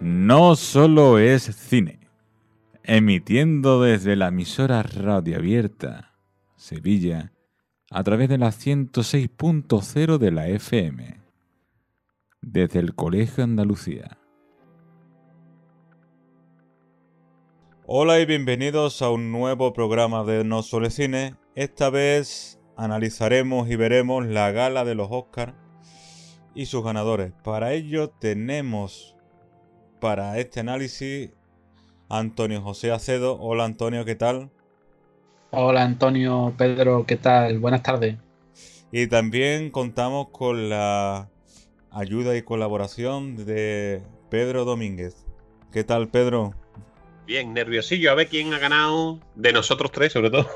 no solo es cine. Emitiendo desde la emisora Radio Abierta, Sevilla, a través de la 106.0 de la FM. Desde el Colegio Andalucía. Hola y bienvenidos a un nuevo programa de No Solo es Cine. Esta vez analizaremos y veremos la gala de los Oscars y sus ganadores. Para ello tenemos para este análisis Antonio José Acedo. Hola Antonio, ¿qué tal? Hola Antonio, Pedro, ¿qué tal? Buenas tardes. Y también contamos con la ayuda y colaboración de Pedro Domínguez. ¿Qué tal Pedro? Bien, nerviosillo, a ver quién ha ganado de nosotros tres, sobre todo.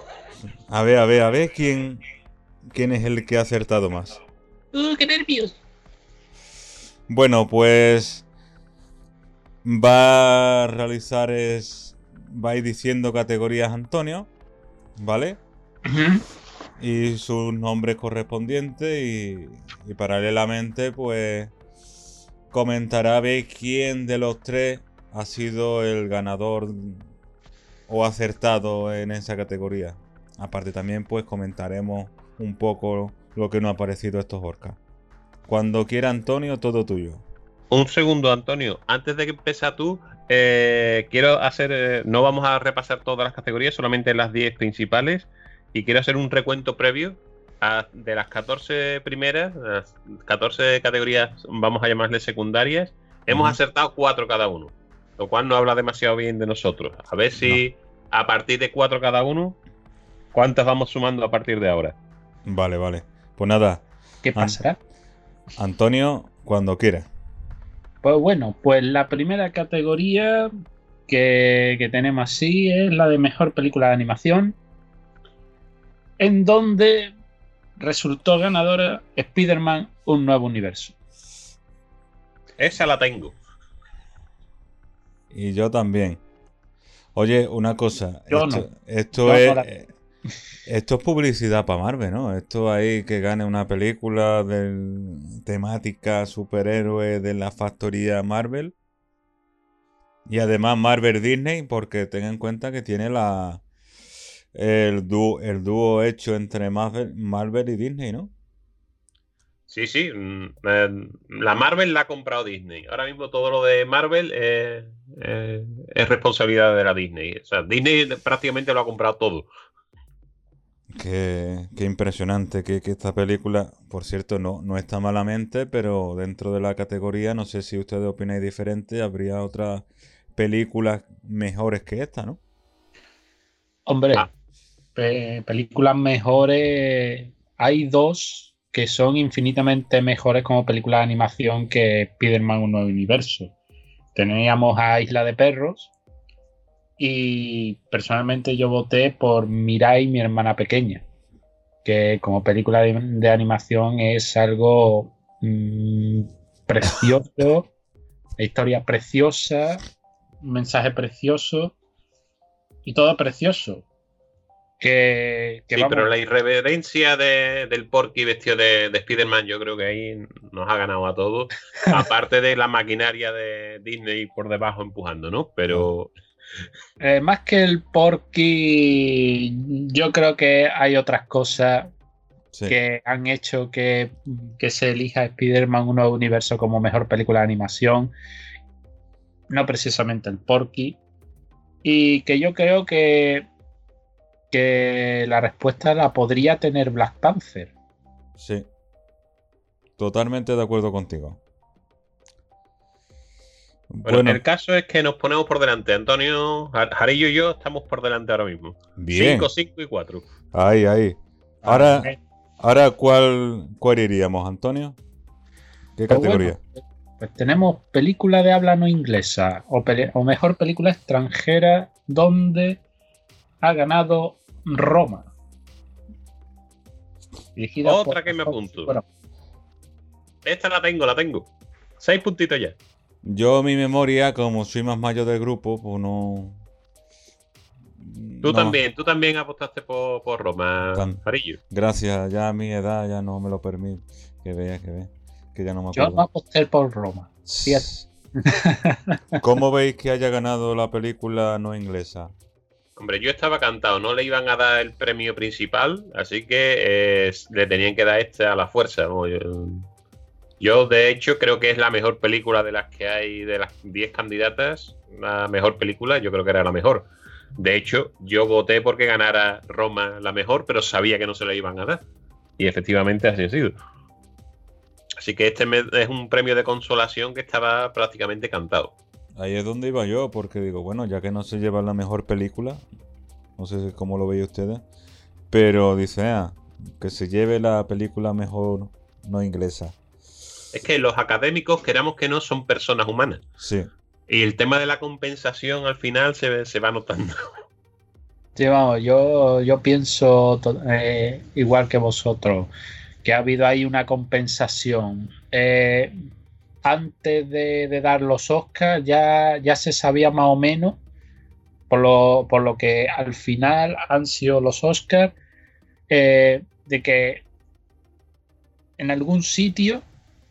A ver, a ver, a ver quién, quién es el que ha acertado más. ¡Uh, qué nervios! Bueno, pues va a realizar es va a ir diciendo categorías Antonio, ¿vale? Y sus nombres correspondientes y, y paralelamente pues comentará a ver quién de los tres ha sido el ganador o acertado en esa categoría. Aparte también pues comentaremos un poco lo que nos ha parecido estos orcas. Cuando quiera Antonio, todo tuyo. Un segundo, Antonio. Antes de que empiece tú, eh, quiero hacer. eh, no vamos a repasar todas las categorías, solamente las 10 principales. Y quiero hacer un recuento previo a- de las 14 primeras, las 14 categorías, vamos a llamarle secundarias. Hemos acertado 4 cada uno, lo cual no habla demasiado bien de nosotros. A ver si a partir de 4 cada uno, ¿cuántas vamos sumando a partir de ahora? Vale, vale. Pues nada, ¿Qué An- pasará? Antonio, cuando quiera. Pues bueno, pues la primera categoría que, que tenemos así es la de mejor película de animación, en donde resultó ganadora Spider-Man Un Nuevo Universo. Esa la tengo. Y yo también. Oye, una cosa. Yo esto, no. esto Yo es. Esto es publicidad para Marvel, ¿no? Esto ahí que gane una película de temática superhéroe de la factoría Marvel. Y además Marvel Disney, porque ten en cuenta que tiene la el dúo, el dúo hecho entre Marvel, Marvel y Disney, ¿no? Sí, sí. mm, eh, La Marvel la ha comprado Disney. Ahora mismo todo lo de Marvel es responsabilidad de la Disney. Disney prácticamente lo ha comprado todo. Qué, qué impresionante que, que esta película, por cierto, no, no está malamente, pero dentro de la categoría, no sé si ustedes opináis diferente, habría otras películas mejores que esta, ¿no? Hombre, Ah. pe- películas mejores. Hay dos que son infinitamente mejores como películas de animación que Spider-Man Un Nuevo Universo. Teníamos a Isla de Perros. Y personalmente yo voté por Mirai, mi hermana pequeña. Que como película de, de animación es algo mm, precioso. Historia preciosa. Un mensaje precioso. Y todo precioso. Que, que Sí, vamos, pero la irreverencia de- del Porky vestido de, de Spider-Man, yo creo que ahí nos ha ganado a todos. Aparte de la maquinaria de Disney por debajo empujando, ¿no? Pero eh, más que el Porky, yo creo que hay otras cosas Sí. que han hecho que, que se elija Spider-Man un nuevo universo como mejor película de animación. No precisamente el Porky. Y que yo creo que, que la respuesta la podría tener Black Panther. Sí. Totalmente de acuerdo contigo. Bueno, Bueno, el caso es que nos ponemos por delante. Antonio, Jar- Jarillo y yo estamos por delante ahora mismo. bien. 5, 5 y 4. Ahí, ahí. Ahora, ahora ¿cuál, cuál iríamos, Antonio? ¿Qué Pues categoría? bueno, pues tenemos película de habla no inglesa o, pele- o mejor película extranjera donde ha ganado Roma. Dirigida Otra por- que me apunto. Bueno, Esta la tengo, la tengo. 6 puntitos ya. Yo, mi memoria, como soy más mayor del grupo, pues no. Tú no- también, tú también apostaste por, por Roma, Jarillo. Gracias, ya a mi edad ya no me lo permite. Que vea, que vea. Que ya no me yo no aposté por Roma. ¿Cómo veis que haya ganado la película no inglesa? Hombre, yo estaba cantado, no le iban a dar el premio principal, así que eh, le tenían que dar este a la fuerza. Yo, de hecho, creo que es la mejor película de las que hay, de las 10 candidatas, la mejor película, yo creo que era la mejor. De hecho, yo voté porque ganara Roma la mejor, pero sabía que no se la iban a dar. Y efectivamente así ha sido. Así que este es un premio de consolación que estaba prácticamente cantado. Ahí es donde iba yo, porque digo, bueno, ya que no se lleva la mejor película, no sé cómo lo veis ustedes, pero dice, ah, que se lleve la película mejor no inglesa. Es que los académicos, queramos que no, son personas humanas. Sí. Y el tema de la compensación al final se, se va notando. Sí, vamos, yo, yo pienso eh, igual que vosotros, que ha habido ahí una compensación. Eh, antes de, dar los Oscars ya, ya se sabía más o menos, por lo, por lo que al final han sido los Oscars, eh, de que en algún sitio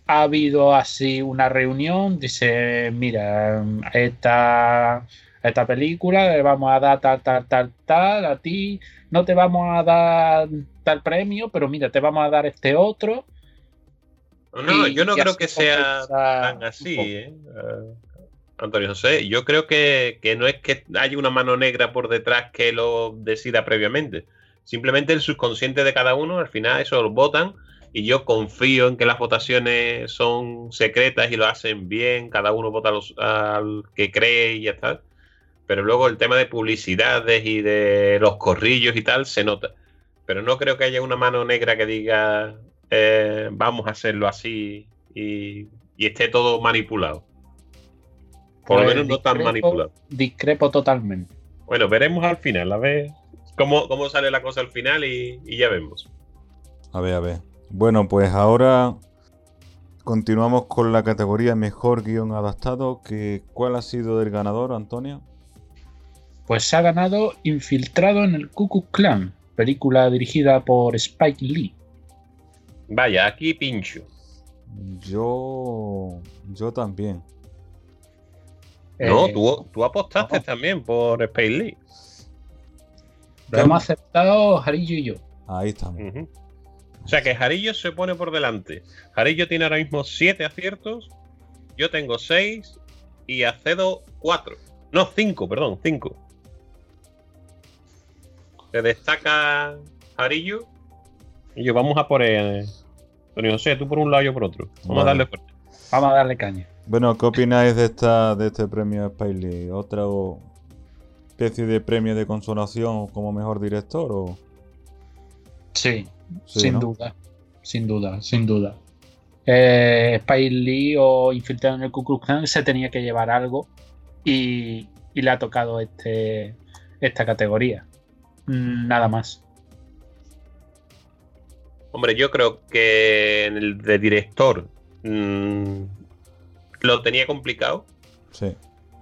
ha habido así una reunión, dice, mira, esta esta película, le vamos a dar tal, tal, tal, tal, a ti no te vamos a dar tal premio, pero mira, te vamos a dar este otro. No, yo no creo que sea tan así, ¿eh? Antonio José. Yo creo que, que, no es que haya una mano negra por detrás que lo decida previamente. Simplemente el subconsciente de cada uno, al final eso lo votan y yo confío en que las votaciones son secretas y lo hacen bien, cada uno vota al que cree y ya está pero luego el tema de publicidades y de los corrillos y tal se nota. Pero no creo que haya una mano negra que diga eh, vamos a hacerlo así y, esté todo manipulado. Por lo pues menos no tan manipulado. Discrepo totalmente. Bueno, veremos al final, a ver cómo, cómo sale la cosa al final y, y ya vemos. A ver, a ver. Bueno, pues ahora continuamos con la categoría mejor guion adaptado. Que, ¿Cuál ha sido el ganador, Antonio? Pues se ha ganado Infiltrado en el Ku Klux Klan, película dirigida por Spike Lee. Vaya, aquí pincho. Yo. Yo también. No, eh, tú, apostaste también por Spike Lee. Lo hemos aceptado Jarillo y yo. Ahí estamos. O sea que Jarillo se pone por delante. Jarillo tiene ahora mismo 7 aciertos. Yo tengo 6 y Acedo 4. No, 5, perdón, 5 se destaca Jarillo. Y yo vamos a por el. Antonio José, tú por un lado, yo por otro. Vamos a darle fuerte. Vamos a darle caña. Bueno, ¿qué opináis de esta de este premio Spiley? ¿Otra especie de premio de consolación como mejor director? O... Sí, sin duda. Sin duda, sin duda. Eh, Spiley o Infiltrado en el Ku Klux Klan se tenía que llevar algo y, y le ha tocado este, esta categoría. Mm, nada más. Hombre, yo creo que en el de director mm, lo tenía complicado. Sí.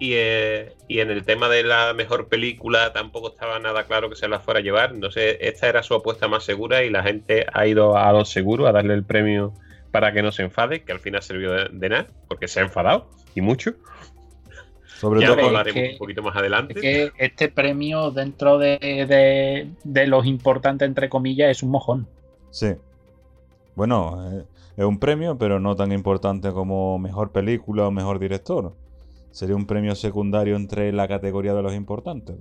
Eh, y, en el tema de la mejor película tampoco estaba nada claro que se la fuera a llevar. No sé, esta era su apuesta más segura y la gente ha ido a lo seguro a darle el premio para que no se enfade, que al final sirvió de nada, porque se ha enfadado y mucho. Sobre todo hablaremos un poquito más adelante. que este premio dentro de, los importantes, entre comillas, es un mojón. Sí. Bueno, eh, es un premio, pero no tan importante como mejor película o mejor director. Sería un premio secundario entre la categoría de los importantes.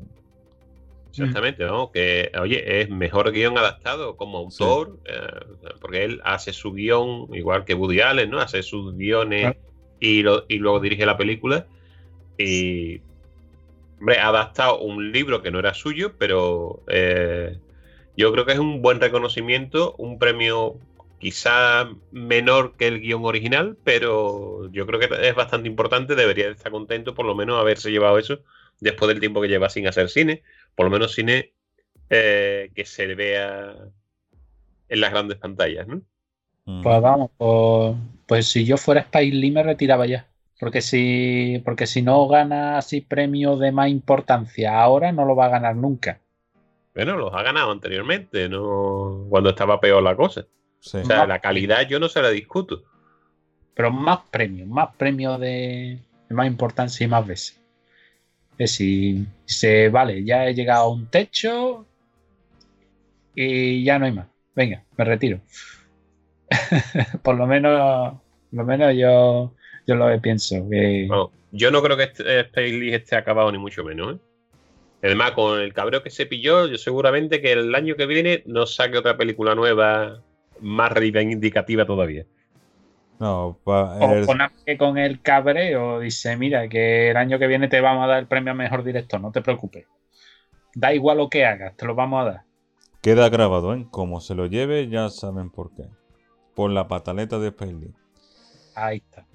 Exactamente, ¿no? Que, oye, es mejor guion adaptado como autor, eh, porque él hace su guion, igual que Woody Allen, ¿no? Hace sus guiones y, y luego dirige la película. Y, hombre, ha adaptado un libro que no era suyo, pero eh, yo creo que es un buen reconocimiento, un premio quizá menor que el guion original, pero yo creo que es bastante importante, debería estar contento por lo menos haberse llevado eso después del tiempo que lleva sin hacer cine, por lo menos cine eh, que se vea en las grandes pantallas, ¿no? Pues vamos, pues, pues si yo fuera Spike Lee me retiraba ya. Porque si, porque si no gana así premio de más importancia ahora, no lo va a ganar nunca. Bueno, los ha ganado anteriormente, no cuando estaba peor la cosa. O sea, la calidad yo no se la discuto. Pero más premios, más premios de. más importancia y más veces. Es si se vale, ya he llegado a un techo y ya no hay más. Venga, me retiro. por lo menos, por lo menos yo, yo lo pienso. yo no creo que este Space esté acabado ni mucho menos. ¿eh? Además, con el cabreo que se pilló, yo seguramente que el año que viene nos saque otra película nueva más reivindicativa todavía. No, o que con el cabreo dice, mira, que el año que viene te vamos a dar el premio a mejor director, no te preocupes. Da igual lo que hagas, te lo vamos a dar. Queda grabado, ¿eh? Como se lo lleve, ya saben por qué. Por la pataleta de Space Ahí está.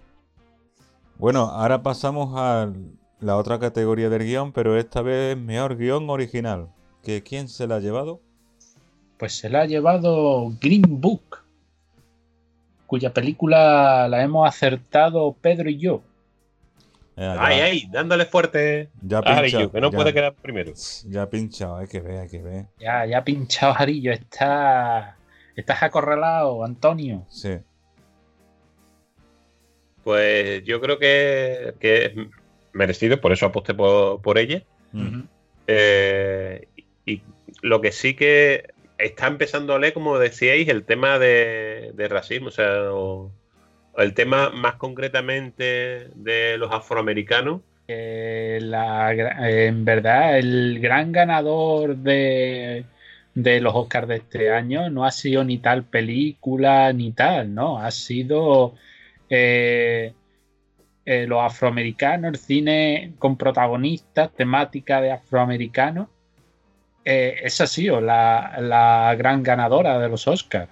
Bueno, ahora pasamos a la otra categoría del guion, pero esta vez mejor guion original. ¿Que ¿Quién se la ha llevado? Pues se la ha llevado Green Book, cuya película la hemos acertado Pedro y yo. ay, ay, dándole fuerte ya Arillo, que no puede quedar primero. Ya ha pinchado, hay que ver, hay que ver. Ya, ya ha pinchado Arillo, está, estás acorralado, Antonio. Sí. Pues yo creo que, que es merecido, por eso aposté por, ella. Eh, y lo que sí que está empezando a leer, como decíais, el tema de, racismo, o sea, el tema más concretamente de los afroamericanos. en verdad, el gran ganador de, los Oscars de este año no ha sido ni tal película ni tal, ¿no? Ha sido eh, eh, los afroamericanos, el cine con protagonistas, temática de afroamericanos eh, esa ha sido la, gran ganadora de los Oscars.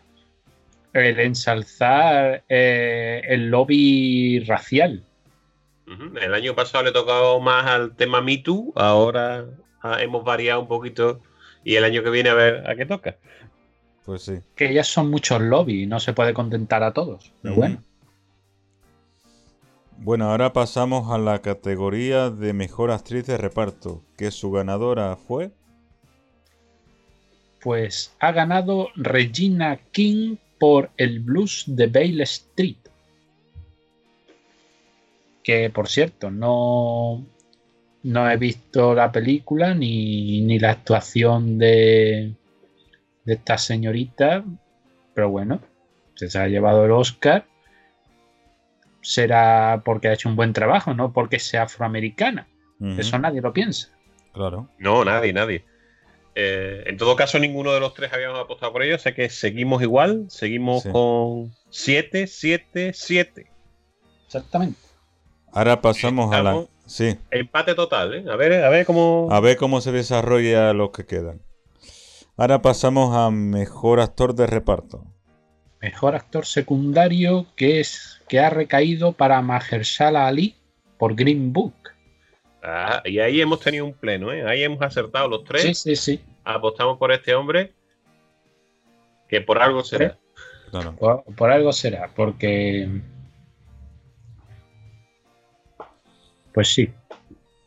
El ensalzar eh, el lobby racial. El año pasado le tocado más al tema Me Too, ahora ah, hemos variado un poquito y el año que viene a ver a qué toca. Pues sí. Que ya son muchos lobbies, no se puede contentar a todos. Pero bueno. Bueno, ahora pasamos a la categoría de mejor actriz de reparto, que su ganadora fue pues ha ganado Regina King por el blues de Bale Street. Que por cierto, no, no he visto la película ni, la actuación de, de esta señorita, pero bueno, se ha llevado el Oscar. Será porque ha hecho un buen trabajo, no porque sea afroamericana. Eso nadie lo piensa. Claro. No, nadie, nadie. Eh, en todo caso, ninguno de los tres habíamos apostado por ello, o sea que seguimos igual, seguimos con 7, 7, 7. Exactamente. Ahora pasamos a la. Sí. Empate total, ¿eh? A ver, a ver cómo. A ver cómo se desarrolla los que quedan. Ahora pasamos a mejor actor de reparto. Mejor actor secundario que es que ha recaído para Mahershala Ali por Green Book. Ah, y ahí hemos tenido un pleno, ¿eh? Ahí hemos acertado los tres. Sí, sí, sí. Apostamos por este hombre, que por algo será. Por, algo será, porque. Pues sí.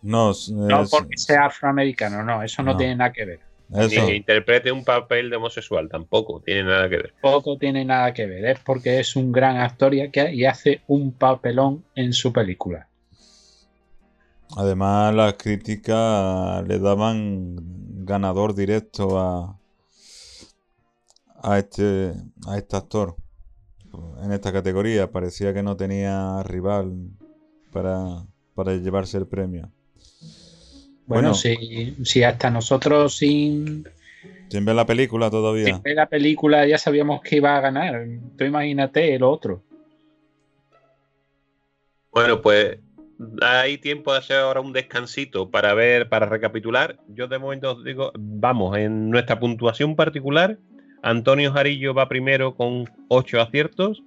No, no porque sea afroamericano, no, eso no, tiene nada que ver. Ni que interprete un papel de homosexual, tampoco tiene nada que ver. Poco tiene nada que ver, es porque es un gran actor y hace un papelón en su película. Además, las críticas le daban ganador directo a, a, este, a este actor en esta categoría. Parecía que no tenía rival para, llevarse el premio. Bueno, si, si hasta nosotros sin, sin ver la película todavía. Sin ver la película ya sabíamos que iba a ganar. Tú imagínate el otro. Bueno, pues hay tiempo de hacer ahora un descansito para ver, para recapitular. Yo de momento os digo, vamos, en nuestra puntuación particular, Antonio Jarillo va primero con 8 aciertos.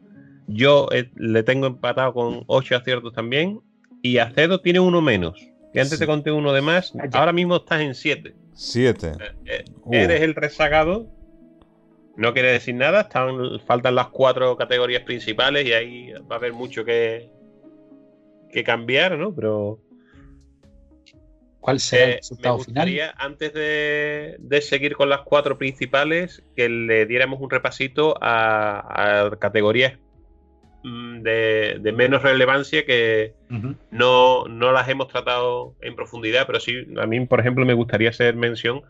Yo eh, le tengo empatado con 8 aciertos también. Y Acedo tiene uno menos. Que antes te conté uno de más. Ahora mismo estás en 7. 7. Eh, eh, eres el rezagado. No quiere decir nada. Están, faltan las cuatro categorías principales y ahí va a haber mucho que, que cambiar, ¿no? Pero. ¿Cuál será el eh, resultado me gustaría, Antes de, seguir con las cuatro principales, que le diéramos un repasito a, categorías mm, de, menos relevancia que no, las hemos tratado en profundidad, pero sí, a mí, por ejemplo, me gustaría hacer mención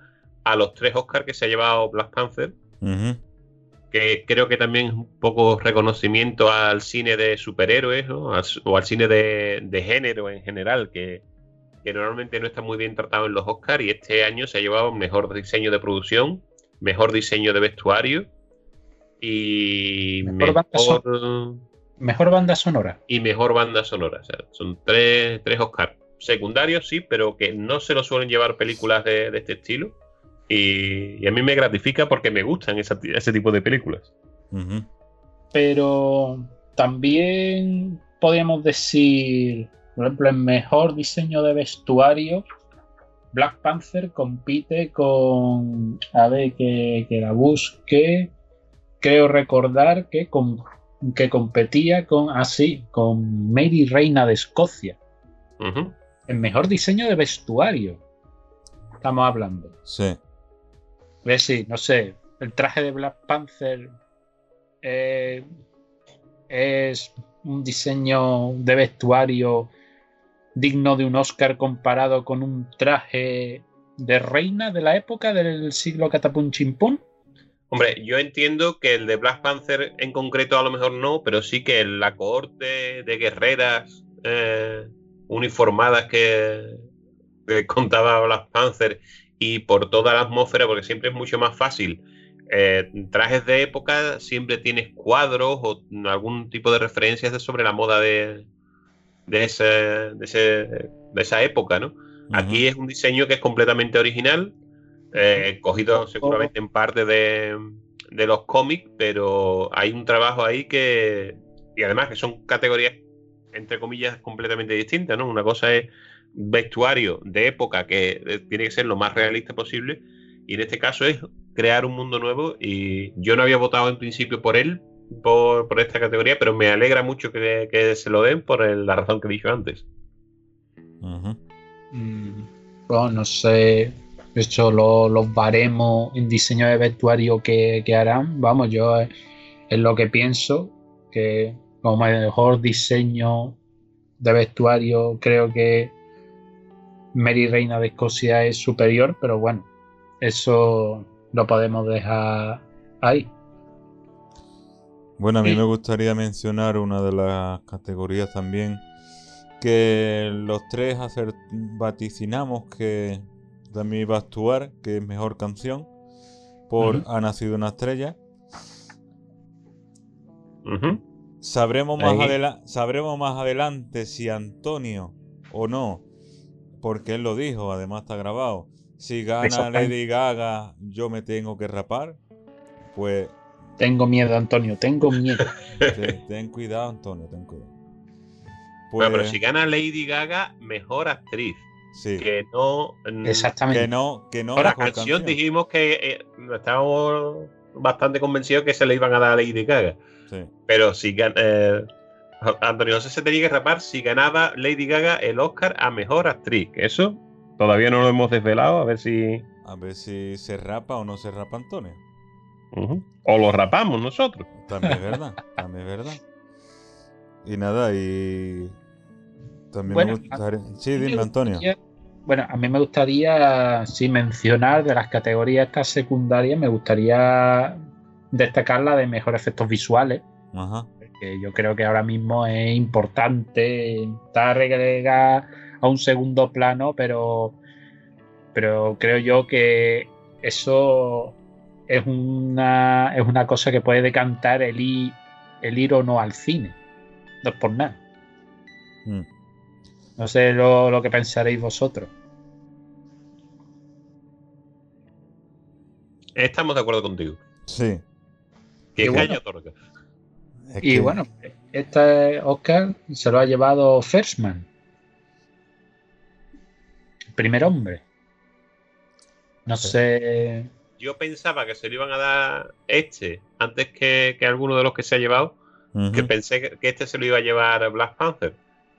a los tres Oscars que se ha llevado Black Panther, que creo que también es un poco reconocimiento al cine de superhéroes o al cine de, género en general, que, que normalmente no está muy bien tratado en los Oscars y este año se ha llevado mejor diseño de producción, mejor diseño de vestuario y mejor, banda, sonora. Y mejor banda sonora. son tres, tres Oscars secundarios, sí, pero que no se lo suelen llevar películas de, este estilo. Y, a mí me gratifica porque me gustan ese tipo de películas. Pero también podríamos decir, por ejemplo, el mejor diseño de vestuario Black Panther compite con. A ver, que, que la busque creo recordar que, que competía con, así, ah, con Mary Reina de Escocia. El mejor diseño de vestuario. Estamos hablando. Sí. Sí, no sé. El traje de Black Panther eh, es un diseño de vestuario digno de un Oscar comparado con un traje de reina de la época del siglo Catapun Chimpún. Hombre, yo entiendo que el de Black Panther en concreto a lo mejor no, pero sí que la cohorte de guerreras eh, uniformadas que, contaba Black Panther y por toda la atmósfera, porque siempre es mucho más fácil. Eh, trajes de época siempre tienes cuadros o algún tipo de referencias sobre la moda de, de, ese, de, esa época, ¿no? Aquí es un diseño que es completamente original, eh, cogido seguramente en parte de, los cómics, pero hay un trabajo ahí que. Y además que son categorías, entre comillas, completamente distintas, ¿no? Una cosa es vestuario de época que eh, tiene que ser lo más realista posible, y en este caso es crear un mundo nuevo. Y yo no había votado en principio por él, por, esta categoría, pero me alegra mucho que, se lo den por la razón que he dicho antes. Mm, bueno, no sé, de hecho, los baremos en diseño de vestuario que, harán, vamos, yo es, lo que pienso, que como mejor diseño de vestuario creo que Mary Reina de Escocia es superior, pero bueno, eso lo podemos dejar ahí. Bueno, a mí me gustaría mencionar una de las categorías también que los tres vaticinamos que también iba a actuar, que es mejor canción, por Ha nacido una estrella. sabremos, más sabremos más adelante si Antonio o no, porque él lo dijo, además está grabado. Si gana Lady Gaga, yo me tengo que rapar. Pues. Tengo miedo, Antonio, tengo miedo. ten, cuidado, Antonio, ten cuidado. Bueno, pero pues si gana Lady Gaga, mejor actriz. Que no. Mm, Exactamente. Que no. Que no la canción, dijimos que eh, estábamos bastante convencidos que se le iban a dar a Lady Gaga. Pero si eh, Antonio José se tenía que rapar si ganaba Lady Gaga el Oscar a mejor actriz. Eso todavía no lo hemos desvelado. A ver si. A ver si se rapa o no se rapa Antonio. O lo rapamos nosotros. También es verdad. también es verdad. Y nada, y también me gustaría... Sí, dime, Antonio. Bueno, a mí me gustaría, sí, mencionar de las categorías estas secundarias, me gustaría destacar la de mejores efectos visuales. Ajá. Que yo creo que ahora mismo es importante. Está relegada a un segundo plano, pero, pero creo yo que eso es una, es una cosa que puede decantar el, el ir o no al cine. No es por nada. Mm. No sé lo, que pensaréis vosotros. Estamos de acuerdo contigo. Sí. y bueno, Y bueno, este Oscar se lo ha llevado Firstman. El primer hombre. No sé. Yo pensaba que se le iban a dar este antes que, alguno de los que se ha llevado. Que pensé que este se lo iba a llevar Black Panther.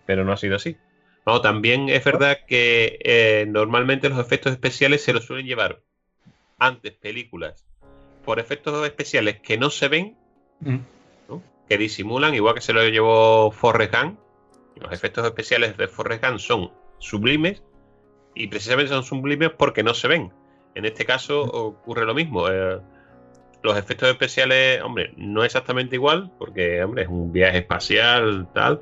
Pero no ha sido así. No, también es verdad que eh, normalmente los efectos especiales se los suelen llevar antes películas por efectos especiales que no se ven, mm. Que disimulan, igual que se lo llevó Forrest Gump. Los efectos especiales de Forrest Gump son sublimes y precisamente son sublimes porque no se ven. En este caso ocurre lo mismo. Eh, los efectos especiales, hombre, no exactamente igual, porque, hombre, es un viaje espacial, tal,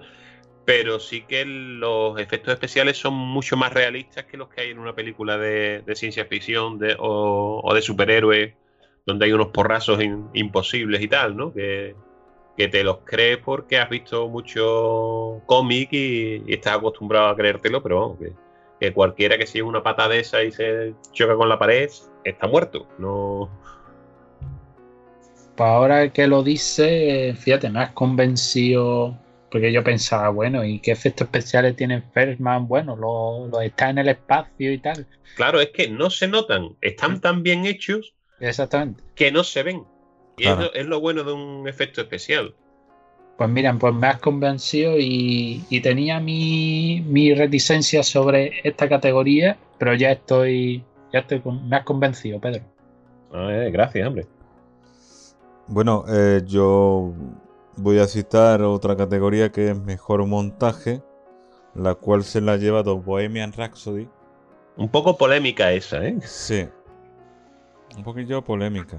pero sí que los efectos especiales son mucho más realistas que los que hay en una película de, ciencia ficción o, de superhéroes, donde hay unos porrazos imposibles y tal, ¿no? Que, te los crees porque has visto mucho cómic y, estás acostumbrado a creértelo, pero vamos, que, que cualquiera que siga una pata de esa y se choca con la pared está muerto. No, pues ahora que lo dice, fíjate, me has convencido. Porque yo pensaba, bueno, ¿y qué efectos especiales tiene Fersman? Bueno, lo, está en el espacio y tal. Claro, es que no se notan, están tan bien hechos Exactamente. que no se ven. Y es, lo, bueno de un efecto especial. Pues miren, pues me has convencido y, tenía mi, mi, reticencia sobre esta categoría, pero ya estoy, ya estoy, me has convencido, Pedro. Eh, gracias, hombre. Bueno, eh, yo voy a citar otra categoría que es mejor montaje, la cual se la lleva llevado Bohemian Rhapsody. Un poco polémica esa, ¿eh? Sí. Un poquillo polémica.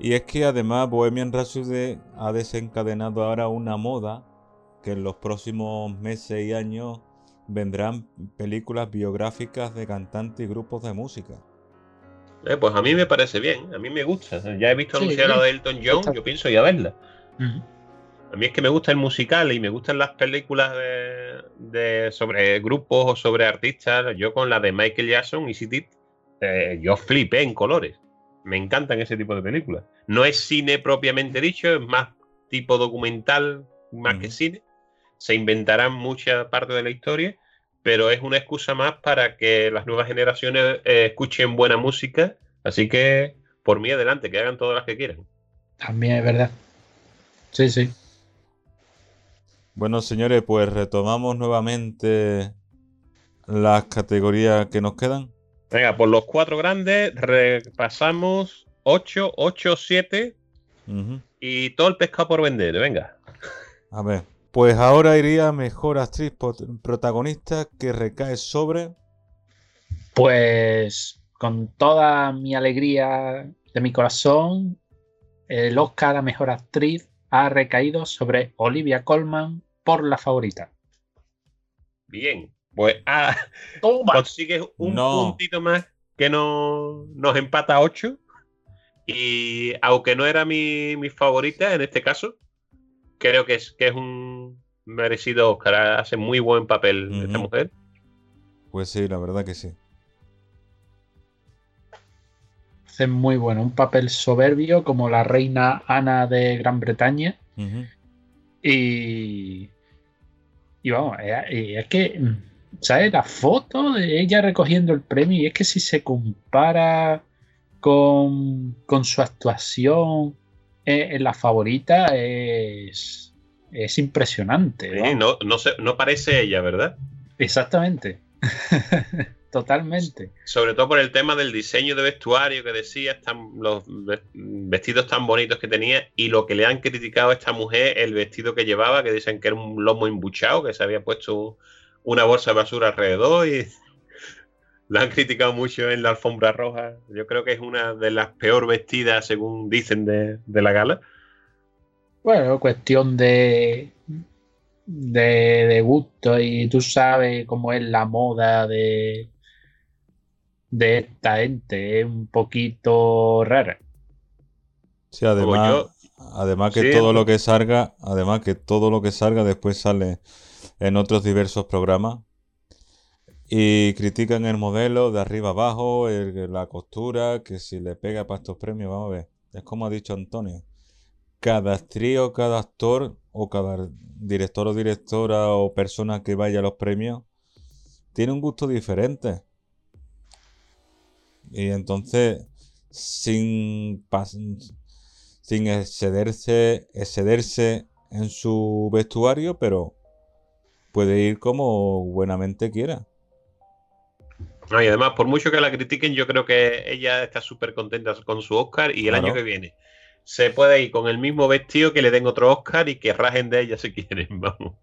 Y es que además Bohemian Rhapsody ha desencadenado ahora una moda que en los próximos meses y años vendrán películas biográficas de cantantes y grupos de música. Eh, pues a mí me parece bien, a mí me gusta. Ya he visto anunciar la de Elton John, yo pienso ir a verla. A mí es que me gusta el musical y me gustan las películas de, sobre grupos o sobre artistas. Yo con la de Michael Jackson y City, eh, yo flipé en colores. Me encantan ese tipo de películas. No es cine propiamente dicho, es más tipo documental más que cine. Se inventarán mucha parte de la historia pero es una excusa más para que las nuevas generaciones eh, escuchen buena música. Así que, por mí, adelante, que hagan todas las que quieran. También es verdad. Sí, sí. Bueno, señores, pues retomamos nuevamente las categorías que nos quedan. Venga, por los cuatro grandes repasamos 8, 8, 7 y todo el pescado por vender. Venga. A ver. Pues ahora iría mejor actriz protagonista que recae sobre. Pues con toda mi alegría de mi corazón, el Oscar a mejor actriz ha recaído sobre Olivia Colman por la favorita. Bien, pues ah, consigues un puntito más que no, nos empata a 8. Y aunque no era mi, mi favorita en este caso, creo que es, que es un merecido Oscar. Hace muy buen papel esta mujer. Pues sí, la verdad que sí. Hace muy bueno, un papel soberbio como la reina Ana de Gran Bretaña. Y. Y vamos, es que. ¿Sabes? La foto de ella recogiendo el premio, y es que si se compara con, con su actuación eh, en la favorita es, es impresionante. no, no, parece ella, ¿verdad? Exactamente. Totalmente. Sobre todo por el tema del diseño de vestuario que decía, los vestidos tan bonitos que tenía y lo que le han criticado a esta mujer, el vestido que llevaba, que dicen que era un lomo embuchado, que se había puesto una bolsa de basura alrededor y la han criticado mucho en la alfombra roja. Yo creo que es una de las peor vestidas, según dicen, de, la gala. Bueno, cuestión de, de, gusto y tú sabes cómo es la moda de, de esta gente. Es un poquito rara. Sí, además, además que todo lo que salga, además que todo lo que salga después sale en otros diversos programas y critican el modelo de arriba abajo, la costura, que si le pega para estos premios, vamos a ver. Es como ha dicho Antonio. Cada actriz o cada actor o cada director o directora o persona que vaya a los premios tiene un gusto diferente. Y entonces, sin, sin excederse, excederse en su vestuario, pero puede ir como buenamente quiera y además, por mucho que la critiquen, yo creo que ella está súper contenta con su Oscar y el año que viene, se puede ir con el mismo vestido que le den otro Oscar y que rajen de ella si quieren, vamos.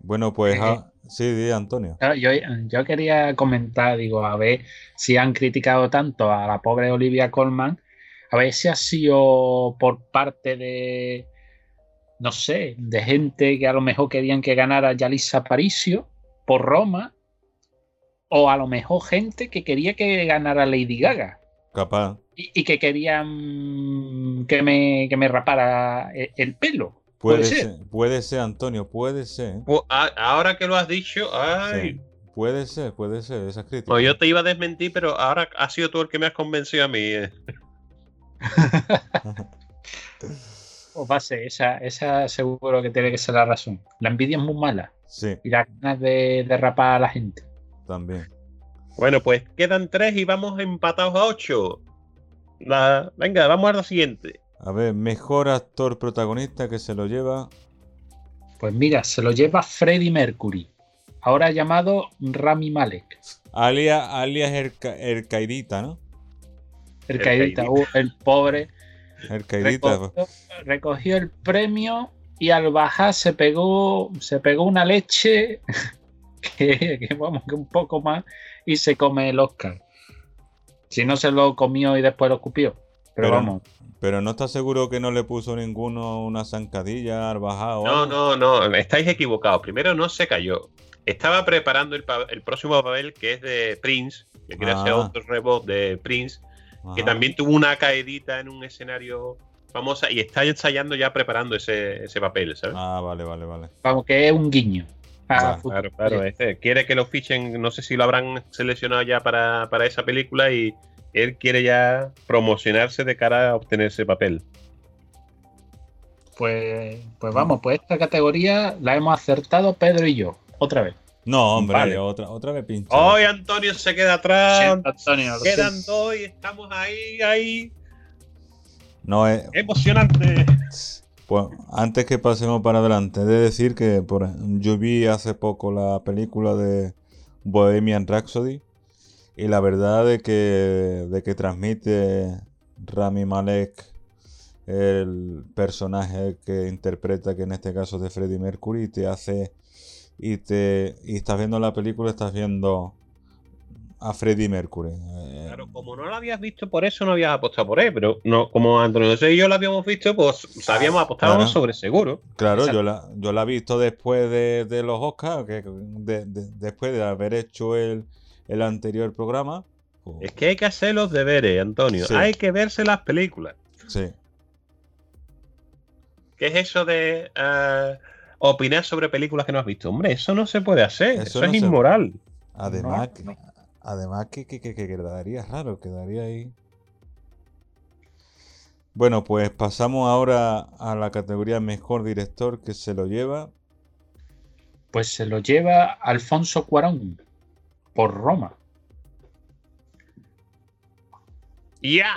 Bueno, pues Eh, ah, sí, di, Antonio. Claro, Yo, yo quería comentar, digo, a ver si han criticado tanto a la pobre Olivia Colman, a ver si ha sido por parte de, no sé, de gente que a lo mejor querían que ganara Yalisa Aparicio por Roma, o a lo mejor gente que quería que ganara Lady Gaga Capaz. y, y que querían que me, que me rapara el, el pelo. Puede, Puede ser. ser. puede ser, Antonio, puede ser. Pues, a- ahora que lo has dicho, ay. Sí, Puede ser, puede ser, esas críticas. No, yo te iba a desmentir, pero ahora has sido tú el que me has convencido a mí. eh. O va a ser, esa, esa seguro que tiene que ser la razón. La envidia es muy mala. Sí, y las ganas de, de rapar a la gente. también. Bueno, pues quedan tres y vamos empatados a ocho. La- Venga, vamos a la siguiente. A ver, mejor actor protagonista que se lo lleva. Pues mira, se lo lleva Freddie Mercury, ahora llamado Rami Malek. Alias, alias el, ca- el Caidita, ¿no? El, El caidita, caidita. uh, el pobre, El Caidita. recogió, recogió el premio y al bajar se pegó, se pegó una leche que, que vamos, que un poco más y se come el Oscar. Si no se lo comió y después lo escupió. Pero, Pero- vamos, Pero no está seguro que no le puso ninguno una zancadilla al bajado. No, no, no, estáis equivocados. Primero no se cayó. Estaba preparando el, próximo papel que es de Prince, que quiere hacer Ah. otro reboot de Prince, que también tuvo una caedita en un escenario famosa y está ensayando ya preparando ese, ese papel, ¿sabes? Ah, vale, vale, vale. vamos, que es un guiño. a Claro. Claro, ese quiere que lo fichen, no sé si lo habrán seleccionado ya para, para esa película y él quiere ya promocionarse de cara a obtener ese papel. Pues, pues vamos, pues esta categoría la hemos acertado Pedro y yo, otra vez. No, hombre, Vale. otra, otra vez pinche. Hoy Antonio se queda atrás. Siento, Antonio, Quedan dos y estamos ahí, ahí. No, eh, Emocionante. pues antes que pasemos para adelante, he de decir que por, yo vi hace poco la película de Bohemian Rhapsody y la verdad de que, de que transmite Rami Malek el personaje que interpreta, que en este caso es de Freddie Mercury, y te hace y te y estás viendo la película, estás viendo a Freddie Mercury. Eh, Claro, como no lo habías visto, por eso no habías apostado por él, pero no, como Antonio y yo lo habíamos visto, pues habíamos apostado Claro. sobre seguro. Claro, Exacto. yo la, yo la he visto después de, de los Oscars, que de- de- después de haber hecho el, el anterior programa. pues, Es que hay que hacer los deberes, Antonio. Sí. Hay que verse las películas. sí, ¿Qué es eso de eh, opinar sobre películas que no has visto? Hombre, eso no se puede hacer. Eso Eso, no es se- inmoral. además, No, que- no. además que, que, que- que quedaría raro, quedaría ahí. Bueno, pues pasamos ahora a la categoría mejor director que se lo lleva. Pues se lo lleva Alfonso Cuarón por Roma. Ya.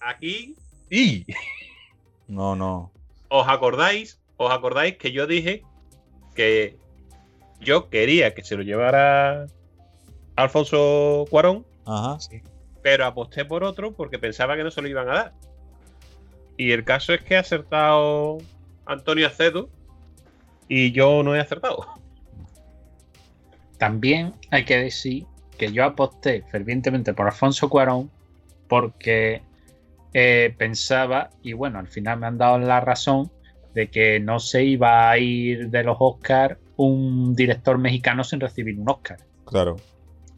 Aquí. Y. No, no. ¿Os acordáis? ¿Os acordáis que yo dije que yo quería que se lo llevara Alfonso Cuarón, Ajá. pero aposté por otro porque pensaba que no se lo iban a dar? Y el caso es que ha acertado Antonio Acedo y yo no he acertado. También hay que decir que yo aposté fervientemente por Alfonso Cuarón porque eh, pensaba, y bueno, al final me han dado la razón, de que no se iba a ir de los Oscars un director mexicano sin recibir un Oscar. Claro.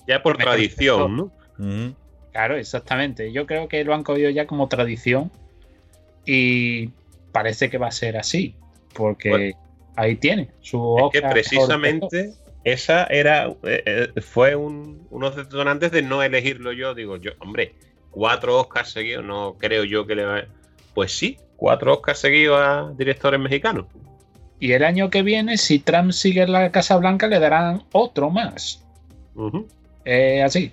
Ya por Me tradición, ¿no? Ujú. Claro, exactamente. Yo creo que lo han cogido ya como tradición y parece que va a ser así, porque Bueno. ahí tiene su Es Oscar. que mejor precisamente esa era eh, eh, fue un, unos detonantes de no elegirlo yo. Digo yo, hombre, cuatro Oscars seguidos, no creo yo que le va. Pues sí, cuatro Oscars seguidos a directores mexicanos. Y el año que viene, si Trump sigue en la Casa Blanca, le darán otro más. Eh, así.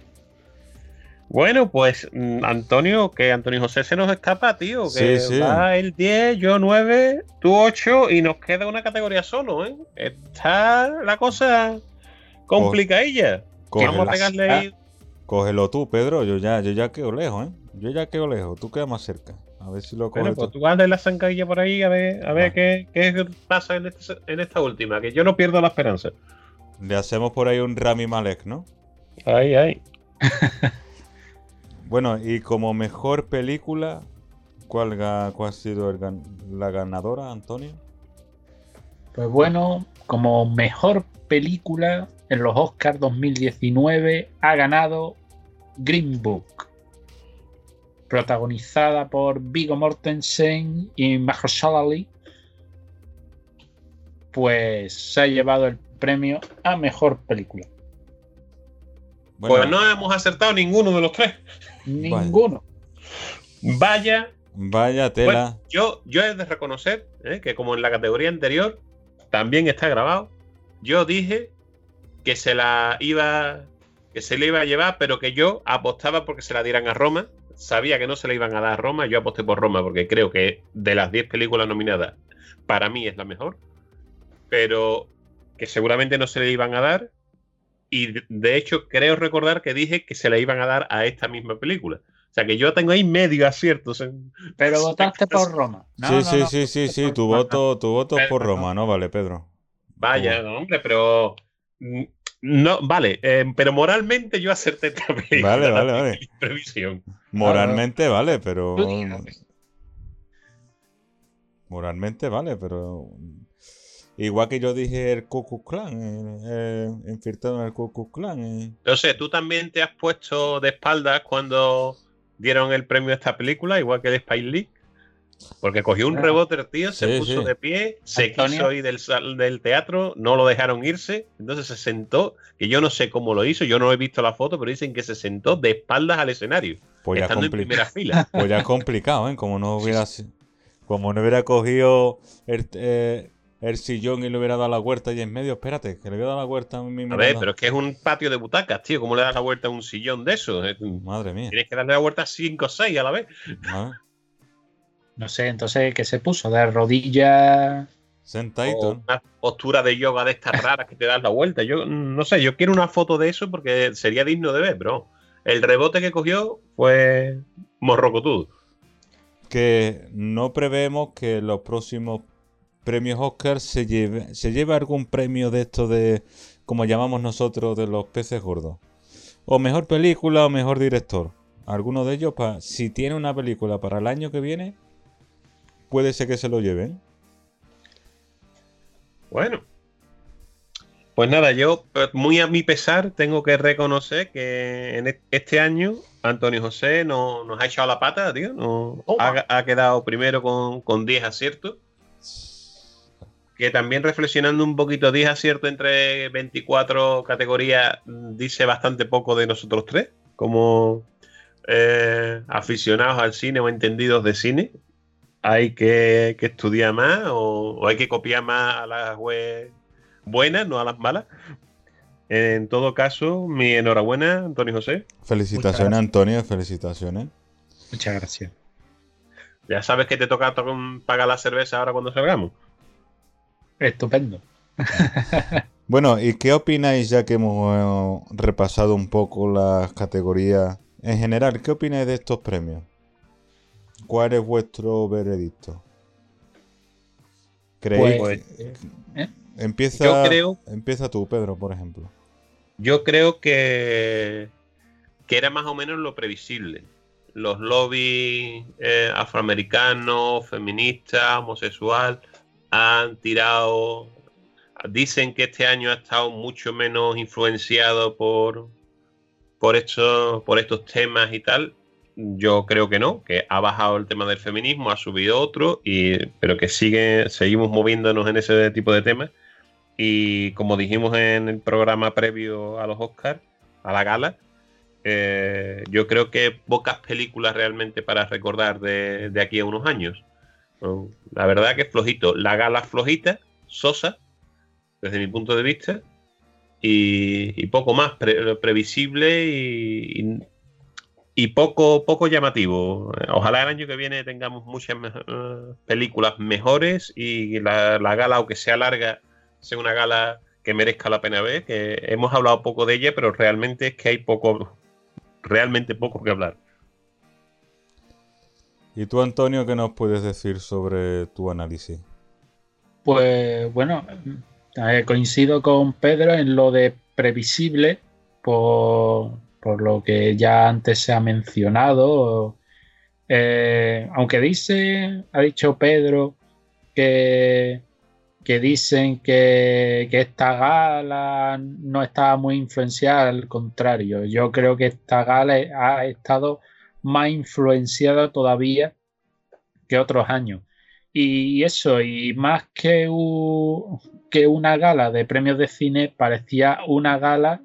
Bueno, pues mm, Antonio, que Antonio José se nos escapa, tío. Que Sí, sí. va el 10, yo 9, tú 8 y nos queda una categoría solo, ¿eh? Está la cosa complicadilla. Coge- Vamos a pegarle ahí. Cógelo tú, Pedro. Yo ya, yo ya quedo lejos, ¿eh? Yo ya quedo lejos, tú quedas más cerca. A ver si lo coges. Bueno, pues tú de la zancadilla por ahí a ver, a ver qué, qué, pasa en, este, en, esta última, que yo no pierdo la esperanza. Le hacemos por ahí un Rami Malek, ¿no? Ahí, ahí. bueno, y como mejor película, ¿cuál, cuál ha sido la ganadora, Antonio? Pues bueno, como mejor película en los Oscars 2019 ha ganado Green Book, protagonizada por Viggo Mortensen y Mahershala Ali. Pues se ha llevado el premio a mejor película. Pues no hemos acertado ninguno de los tres. Ninguno. Vaya. Vaya tela. yo, yo he de reconocer ¿eh? que como en la categoría anterior, también está grabado. Yo dije que se la iba que se le iba a llevar, pero que yo apostaba porque se la dieran a Roma. Sabía que no se la iban a dar a Roma, yo aposté por Roma porque creo que de las 10 películas nominadas, para mí es la mejor. Pero que seguramente no se le iban a dar. Y de hecho, creo recordar que dije que se la iban a dar a esta misma película. O sea que yo tengo ahí medio aciertos. Pero votaste por Roma. sí, sí, sí, sí, sí, tu voto, tu voto es por Roma, ¿no? Vale, Pedro. Vaya, hombre, pero. Mm, no, vale, eh, pero moralmente yo acerté película. Vale, vale, vale. Previsión. Moralmente vale, pero. Moralmente vale, pero. Igual que yo dije el Ku Clan, eh, infiltrado en el Ku Clan. Eh. No sé, tú también te has puesto de espaldas cuando dieron el premio a esta película, igual que de Spike Lee. Porque cogió un rebote el tío, se puso de pie, se quiso ir del, del teatro, no lo dejaron irse, entonces se sentó, que yo no sé cómo lo hizo, yo no he visto la foto, pero dicen que se sentó de espaldas al escenario, pues estando en primera fila. Pues ya es complicado, ¿eh? Como no hubiera, como no hubiera cogido el, eh, el sillón y le hubiera dado la vuelta y en medio, espérate, que le voy a dar la vuelta a mi A ver, pero es que es un patio de butacas, tío. ¿Cómo le das la vuelta a un sillón de eso? Madre mía. Tienes que darle la vuelta a 5 o 6 a la vez. No sé, entonces, ¿qué se puso? ¿De rodillas? Sentadito. una postura de yoga de estas raras que te das la vuelta. Yo no sé, yo quiero una foto de eso porque sería digno de ver, bro. El rebote que cogió fue morrocotudo. Que no prevemos que los próximos premios Oscar se lleve, se lleva algún premio de esto de, como llamamos nosotros, de los peces gordos. O mejor película o mejor director. Alguno de ellos, si tiene una película para el año que viene, puede ser que se lo lleven. Bueno. Pues nada, yo eh, muy a mi pesar tengo que reconocer que en e-, este año Antonio José nos ha echado la pata, tío. ha, quedado primero con, con 10 aciertos que también reflexionando un poquito, 10 acierto entre 24 categorías dice bastante poco de nosotros tres, como eh, aficionados al cine o entendidos de cine. Hay que, estudiar más o, hay que copiar más a las web buenas, no a las malas. En todo caso, mi enhorabuena, Antonio José. Felicitaciones, Antonio, felicitaciones. Muchas gracias. Ya sabes que te toca pagar la cerveza ahora cuando salgamos. Estupendo. bueno, ¿y qué opináis ya que hemos eh, repasado un poco las categorías? En general, ¿qué opináis de estos premios? ¿Cuál es vuestro veredicto? ¿Creéis? Pues, ¿eh? Empieza, empieza tú, Pedro, por ejemplo. Yo creo que, que era más o menos lo previsible. Los lobbies eh, afroamericanos, feministas, homosexual, han tirado, dicen que este año ha estado mucho menos influenciado por, por, estos, por estos temas y tal. Yo creo que no, que ha bajado el tema del feminismo, ha subido otro, y, pero que sigue, seguimos moviéndonos en ese tipo de temas. Y como dijimos en el programa previo a los Oscars, a la gala, eh, yo creo que pocas películas realmente para recordar de, aquí a unos años. La verdad que es flojito. La gala flojita, sosa, desde mi punto de vista, y, poco más, previsible y, poco, poco llamativo. Ojalá el año que viene tengamos muchas eh, películas mejores y la, gala, aunque sea larga, sea una gala que merezca la pena ver, que hemos hablado poco de ella, pero realmente es que hay poco, realmente poco que hablar. ¿Y tú, Antonio, qué nos puedes decir sobre tu análisis? Pues bueno, eh, coincido con Pedro en lo de previsible, por, lo que ya antes se ha mencionado. Eh, aunque dice, ha dicho Pedro que, que dicen que, que, esta gala no estaba muy influenciada, al contrario, yo creo que esta gala ha estado más influenciada todavía que otros años. Y eso, y más que, que una gala de premios de cine, parecía una gala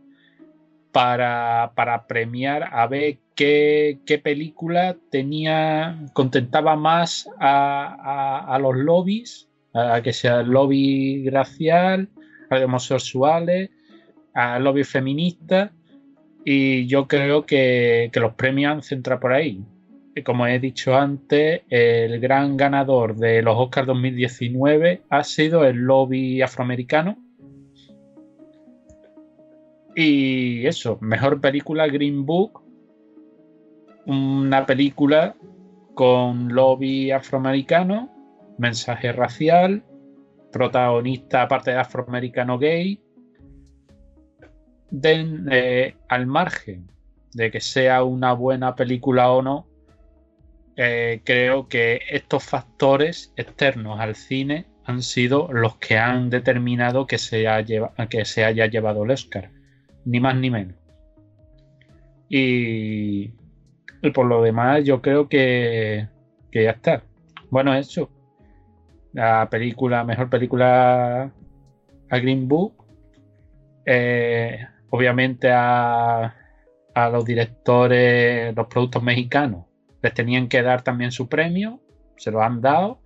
para, premiar a ver qué, película tenía, contentaba más a, los lobbies, a que sea el lobby racial, a homosexuales, al lobby feminista. Y yo creo que, que los premios han centrado por ahí como he dicho antes, el gran ganador de los Oscars 2019 ha sido el lobby afroamericano. Y eso, mejor película Green Book, una película con lobby afroamericano, mensaje racial, protagonista aparte de afroamericano gay, eh, al margen de que sea una buena película o no, eh, creo que estos factores externos al cine han sido los que han determinado que se, que se haya llevado el Oscar, ni más ni menos. Y, por lo demás, yo creo que, ya está. Bueno, eso. La película, mejor película a Green Book. Eh, obviamente a, a los directores, los productos mexicanos les tenían que dar también su premio, se lo han dado.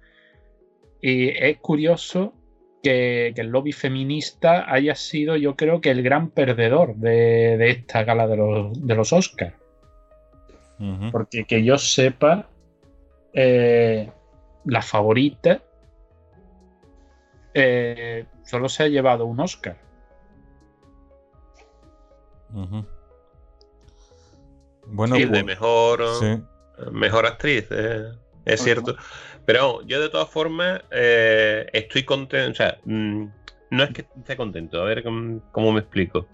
Y es curioso que, el lobby feminista haya sido, yo creo que el gran perdedor de, esta gala de los, de los Oscars. Porque que yo sepa, eh, la favorita eh, solo se ha llevado un Oscar. Bueno, de pues, mejor mejor actriz, eh, es cierto. Pero yo de todas formas eh, estoy contento, o sea, mm, no es que esté contento, a ver cómo, me explico.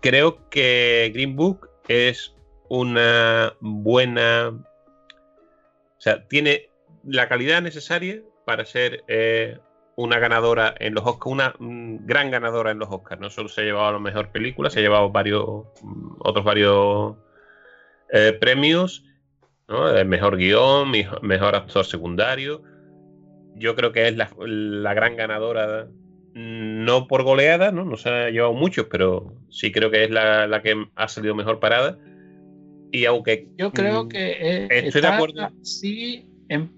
Creo que Green Book es una buena, o sea, tiene la calidad necesaria para ser eh, una ganadora en los Oscars, una mm, gran ganadora en los Oscars. No solo se ha llevado a la mejor película, se ha llevado varios, mm, otros varios premios el mejor guion, mejor actor secundario. Yo creo que es la, gran ganadora, no por goleada, ¿no? No se ha llevado muchos, pero sí creo que es la, que ha salido mejor parada. Y aunque. Yo creo mm, que. estoy de acuerdo. Sí,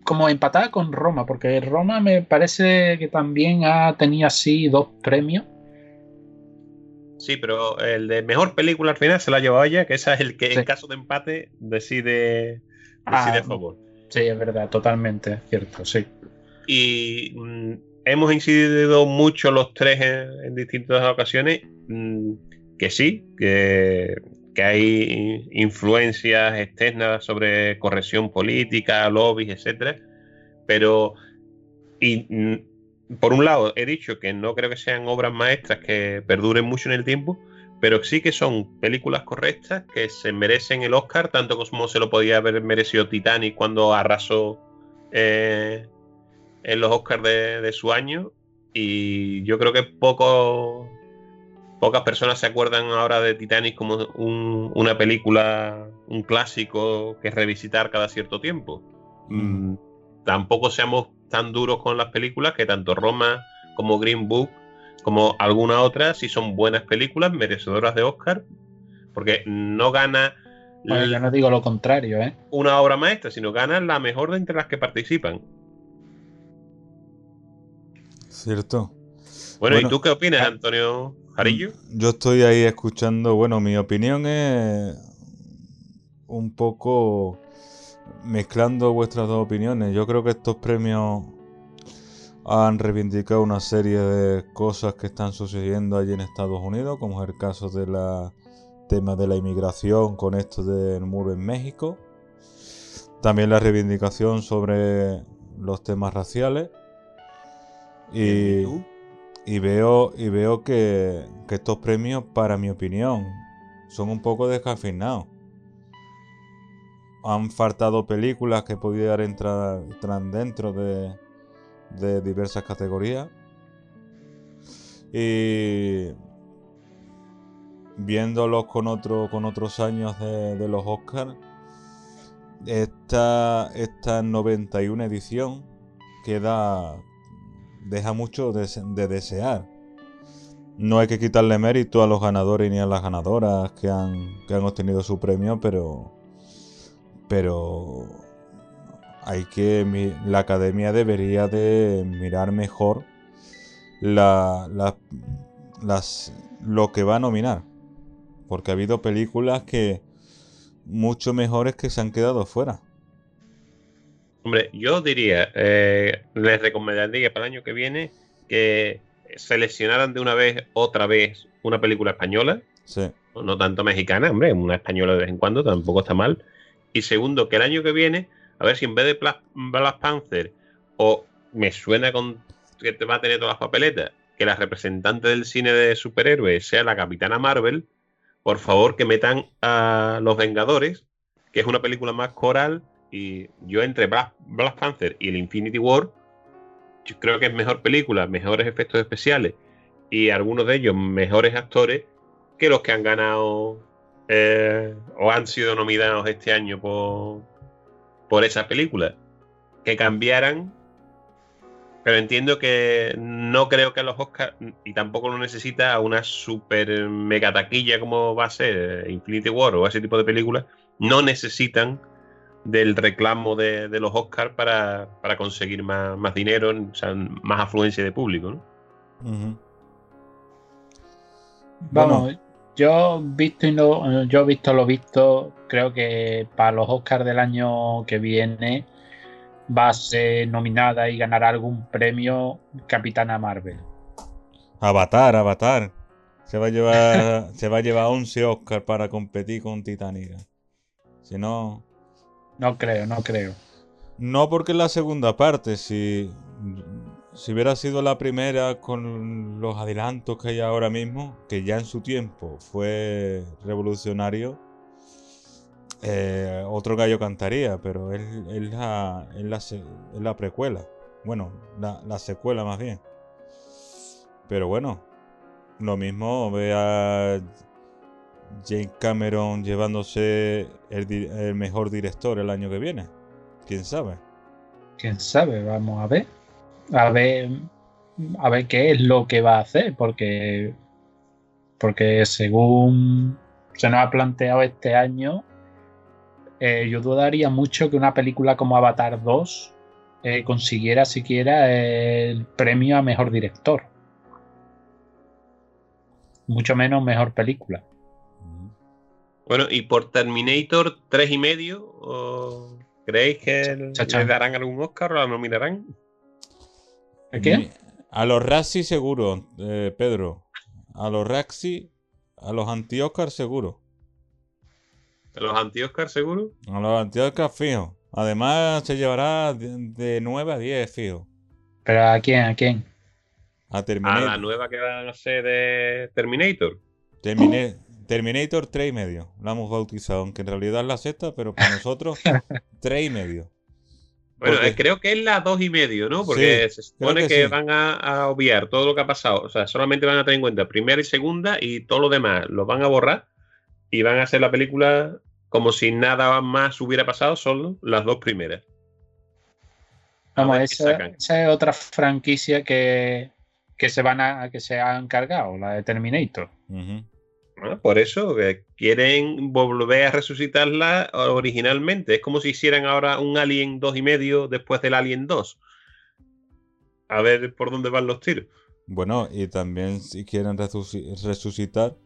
como empatada con Roma, porque Roma me parece que también ha tenido así dos premios. Sí, pero el de mejor película al final se la ha llevado ella, que esa es el que en caso de empate decide Ah, sí, es verdad, totalmente cierto, sí. Y mm, hemos incidido mucho los tres en, distintas ocasiones, mm, que sí, que, hay influencias externas sobre corrección política, lobbies, etcétera, pero y, mm, por un lado he dicho que no creo que sean obras maestras que perduren mucho en el tiempo, pero sí que son películas correctas que se merecen el Oscar, tanto como se lo podía haber merecido Titanic cuando arrasó eh, en los Oscars de, su año. Y yo creo que poco, pocas personas se acuerdan ahora de Titanic como una película, un clásico que revisitar cada cierto tiempo. Mm, tampoco seamos tan duros con las películas que tanto Roma como Green Book como alguna otra, si son buenas películas, merecedoras de Oscar, porque no gana. yo no digo lo contrario, ¿eh? Una obra maestra, sino gana la mejor de entre las que participan. Cierto. Bueno, ¿y tú qué opinas, ah, Antonio Jarillo? Yo estoy ahí escuchando, bueno, mi opinión es un poco mezclando vuestras dos opiniones. Yo creo que estos premios han reivindicado una serie de cosas que están sucediendo allí en Estados Unidos, como es el caso del tema de la inmigración con esto del muro en México. También la reivindicación sobre los temas raciales. Y, y veo, y veo que, estos premios, para mi opinión, son un poco descafeinados. Han faltado películas que entrar, entrar dentro de, de diversas categorías. Y viéndolos con, otro, con otros años de, de los Oscars, esta, esta 91 edición queda deja mucho de, de, desear. No hay que quitarle mérito a los ganadores ni a las ganadoras que han, que han obtenido su premio, pero pero hay que la academia debería de mirar mejor la, las, lo que va a nominar. Porque ha habido películas que mucho mejores que se han quedado fuera. Hombre, yo diría, eh, les recomendaría para el año que viene que seleccionaran de una vez, otra vez, una película española. Sí. No tanto mexicana, hombre, una española de vez en cuando tampoco está mal. Y segundo, que el año que viene, a ver si en vez de Black Panther, o me suena con que te va a tener todas las papeletas, que la representante del cine de superhéroes sea la Capitana Marvel, por favor que metan a Los Vengadores, que es una película más coral, y yo entre Black, Panther y el Infinity War, yo creo que es mejor película, mejores efectos especiales y algunos de ellos mejores actores que los que han ganado eh, o han sido nominados este año por, por esa película. Que cambiaran pero entiendo que no creo que los Oscars, y tampoco lo necesita una super mega taquilla como va a ser Infinity War o ese tipo de películas, no necesitan del reclamo de, los Oscars para, conseguir más, dinero, o sea, más afluencia de público. ¿no? Vamos, yo visto y no, yo he visto lo visto, creo que para los Oscars del año que viene va a ser nominada y ganará algún premio Capitana Marvel. Avatar, Avatar. Se va a llevar, se va a llevar 11 Oscar para competir con Titanic. Si no. No creo, no creo. No porque es la segunda parte. Si, si hubiera sido la primera con los adelantos que hay ahora mismo, que ya en su tiempo fue revolucionario, eh, otro gallo cantaría, pero es, la, la, precuela. Bueno, la, secuela más bien. Pero bueno, lo mismo ve a James Cameron llevándose el, mejor director el año que viene. ¿Quién sabe? ¿Quién sabe? Vamos a ver. A ver, a ver qué es lo que va a hacer, porque, porque según se nos ha planteado este año, eh, yo dudaría mucho que una película como Avatar 2 eh, consiguiera siquiera el premio a mejor director. Mucho menos mejor película. Bueno, y por Terminator 3 y medio, ¿creéis que le darán algún Oscar o la nominarán? ¿A qué? A los Razzie seguro, eh, Pedro. A los Razzie, a los anti-Oscar seguro. ¿A los anti-Oscar seguro? A los anti-Oscar fijo. Además se llevará de, 9 a 10 fijo. ¿Pero a quién? ¿A quién? A Terminator. A la nueva que va a ser de Terminator. Terminator 3 y medio. La hemos bautizado, aunque en realidad es la sexta, pero para nosotros 3 y medio. Bueno, creo que es la 2 y medio, ¿no? Porque se supone que, van a, a, obviar todo lo que ha pasado. O sea, solamente van a tener en cuenta primera y segunda y todo lo demás lo van a borrar y van a hacer la película como si nada más hubiera pasado, solo las dos primeras. Vamos, esa, es otra franquicia que, se van a que se han cargado, la de Terminator. Por eso, que quieren volver a resucitarla originalmente. Es como si hicieran ahora un Alien 2 y medio después del Alien 2. A ver por dónde van los tiros. Bueno, y también si quieren resucitar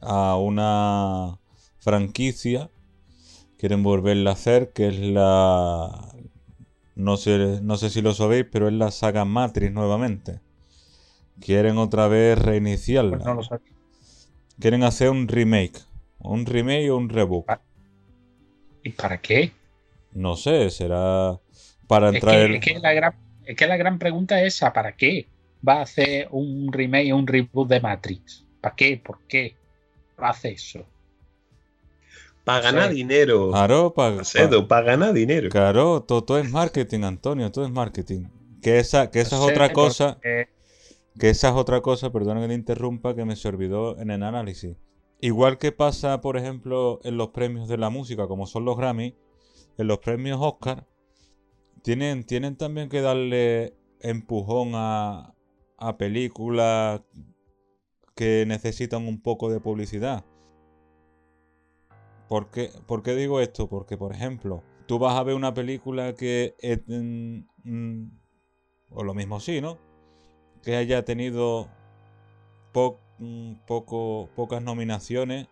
a una franquicia, quieren volverla a hacer, que es la... No sé, no sé si lo sabéis, pero es la saga Matrix nuevamente. Quieren otra vez reiniciarla. Pues quieren hacer un remake. Un remake o un reboot. ¿Y para qué? No sé, será para entrar... Es que, es que la gran, es que la gran pregunta es esa, ¿para qué va a hacer un remake o un reboot de Matrix? ¿Para qué? ¿Por qué va a hacer eso? Para ganar dinero. Claro, para para ganar dinero. Claro, todo, es marketing, Antonio, todo es marketing. Que esa, que esa es otra cosa. Que esa es otra cosa, perdona que te interrumpa, que me se olvidó en el análisis. Igual que pasa, por ejemplo, en los premios de la música, como son los Grammy, en los premios Oscar, tienen, tienen también que darle empujón a, a películas que necesitan un poco de publicidad. ¿Por qué, digo esto? Porque, por ejemplo, tú vas a ver una película que... o lo mismo sí, ¿no? Que haya tenido mm, poco, pocas nominaciones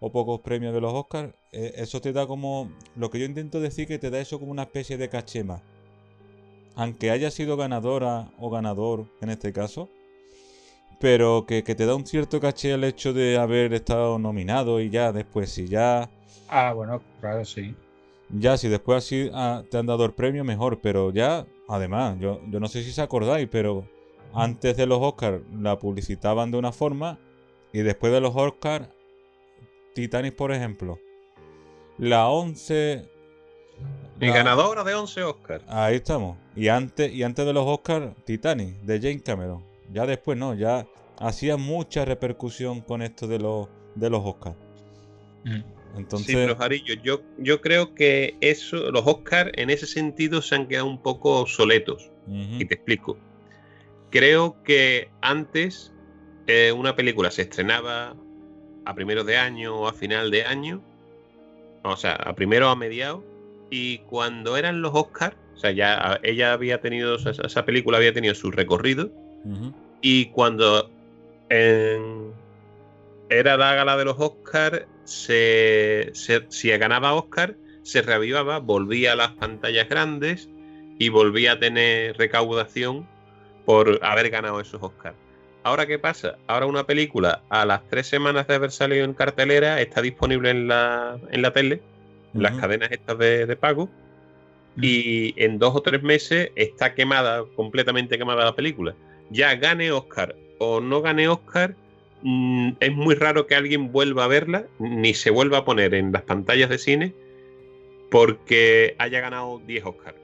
o pocos premios de los Oscars. Eh, eso te da como... Lo que yo intento decir que te da eso como una especie de cachema. Aunque haya sido ganadora o ganador en este caso, pero que, te da un cierto caché el hecho de haber estado nominado y ya después, si ya. Ah, bueno, claro, sí. Ya, si después así ah, te han dado el premio, mejor, pero ya, además, yo, yo no sé si os acordáis, pero antes de los Oscars la publicitaban de una forma y después de los Oscars, Titanic, por ejemplo, la 11. La... ganadora de 11 Oscars. Ahí estamos. Y antes, y antes de los Oscars, Titanic, de James Cameron. Ya después no, ya hacía mucha repercusión con esto de los, de los Oscars. Mm. Entonces... Sí, pero Jarillo, yo, yo creo que eso, los Oscars en ese sentido se han quedado un poco obsoletos. Y te explico. Creo que antes eh, una película se estrenaba a primeros de año o a final de año, o sea, a primero o a mediados, y cuando eran los Oscars, o sea, ya ella había tenido, esa película había tenido su recorrido, y cuando era la gala de los Oscars, se, si ganaba Oscar, se reavivaba, volvía a las pantallas grandes y volvía a tener recaudación por haber ganado esos Oscars. Ahora, ¿qué pasa? Ahora una película a las tres semanas de haber salido en cartelera está disponible en la, en la tele, en las cadenas estas de, pago, y en dos o tres meses está quemada, completamente quemada la película ya gane Oscar o no gane Oscar, mm, es muy raro que alguien vuelva a verla, ni se vuelva a poner en las pantallas de cine porque haya ganado 10 Oscars.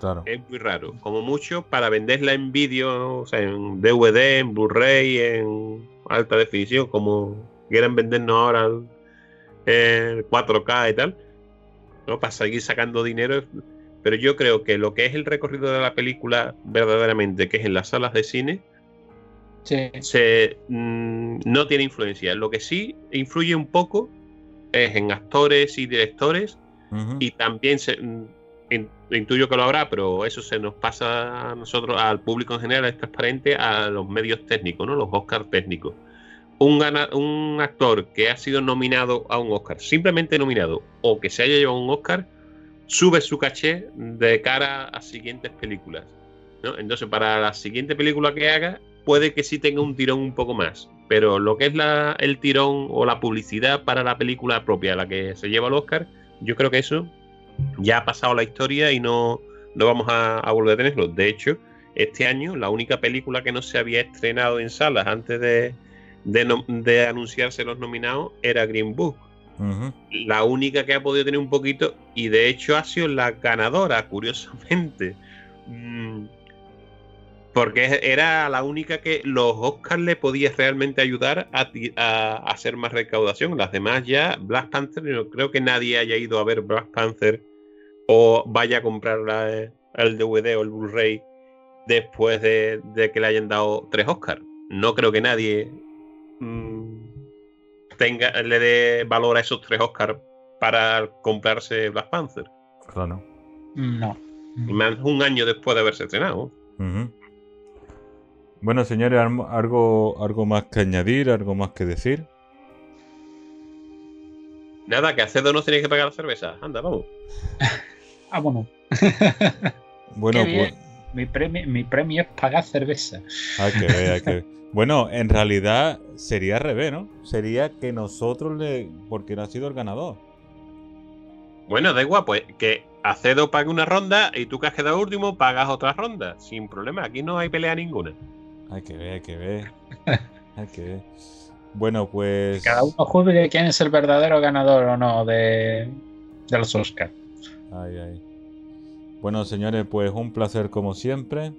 Claro. Es muy raro. Como mucho para venderla en vídeo, o sea, en DVD, en Blu-ray, en alta definición, como quieran vendernos ahora en 4K y tal, ¿no? Para seguir sacando dinero pero yo creo que lo que es el recorrido de la película verdaderamente, que es en las salas de cine, se, mm, no tiene influencia. Lo que sí influye un poco es en actores y directores y también se, mm, intuyo que lo habrá, pero eso se nos pasa a nosotros, al público en general, es transparente a los medios técnicos, ¿no? los Oscars técnicos. Un, un actor que ha sido nominado a un Oscar, simplemente nominado, o que se haya llevado un Oscar, sube su caché de cara a siguientes películas. Entonces, para la siguiente película que haga, puede que sí tenga un tirón un poco más. Pero lo que es la, el tirón o la publicidad para la película propia, la que se lleva el Oscar, yo creo que eso ya ha pasado la historia y no, no vamos a, volver a tenerlo. De hecho, este año la única película que no se había estrenado en salas antes de, de, de anunciarse los nominados era Green Book la única que ha podido tener un poquito, y de hecho ha sido la ganadora, curiosamente. Mm, porque era la única que los Oscars le podían realmente ayudar a, hacer más recaudación. Las demás ya, Black Panther, no creo que nadie haya ido a ver Black Panther o vaya a comprar el DVD o el Blu-ray después de, que le hayan dado tres Oscars. No creo que nadie mm, tenga, le dé valor a esos tres Oscars para comprarse Black Panther. Claro. No. Más un año después de haberse estrenado. Bueno, señores, ¿algo, ¿algo más que añadir? ¿Algo más que decir? Nada, que hacer no tenéis que pagar la cerveza. Anda, vamos. ah, bueno. bueno, pues. Mi premio, mi premio es pagar cerveza. Hay que ver, hay que ver. Bueno, en realidad sería al revés, ¿no? Sería que nosotros le. porque no ha sido el ganador. Bueno, da igual, pues que Acedo paga una ronda y tú que has quedado último pagas otra ronda. Sin problema, aquí no hay pelea ninguna. Hay que ver, hay que ver. hay que ver. Bueno, pues. Cada uno juzgue quién es el verdadero ganador o no de, de los Oscars. Ay, ay. Bueno, señores, pues un placer como siempre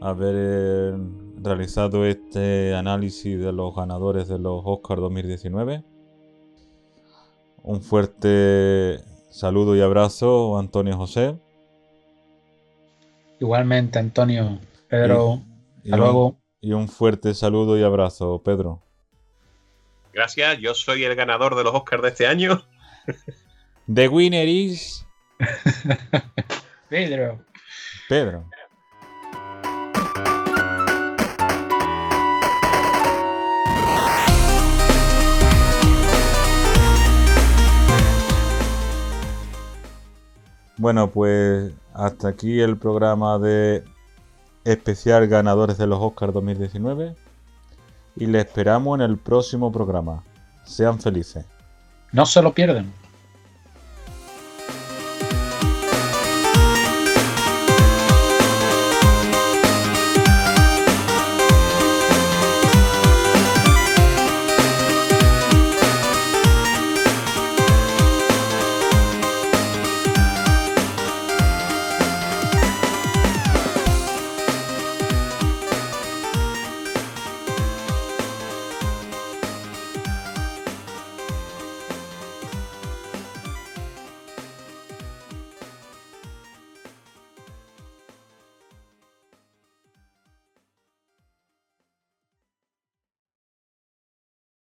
haber eh, realizado este análisis de los ganadores de los Oscars 2019. Un fuerte saludo y abrazo, Antonio José. Igualmente, Antonio. Pedro, hasta luego. y un fuerte saludo y abrazo, Pedro. Gracias, yo soy el ganador de los Oscars de este año. The winner is. Pedro. Pedro. Bueno, pues hasta aquí el programa de especial ganadores de los Oscars 2019 y les esperamos en el próximo programa. Sean felices. No se lo pierden.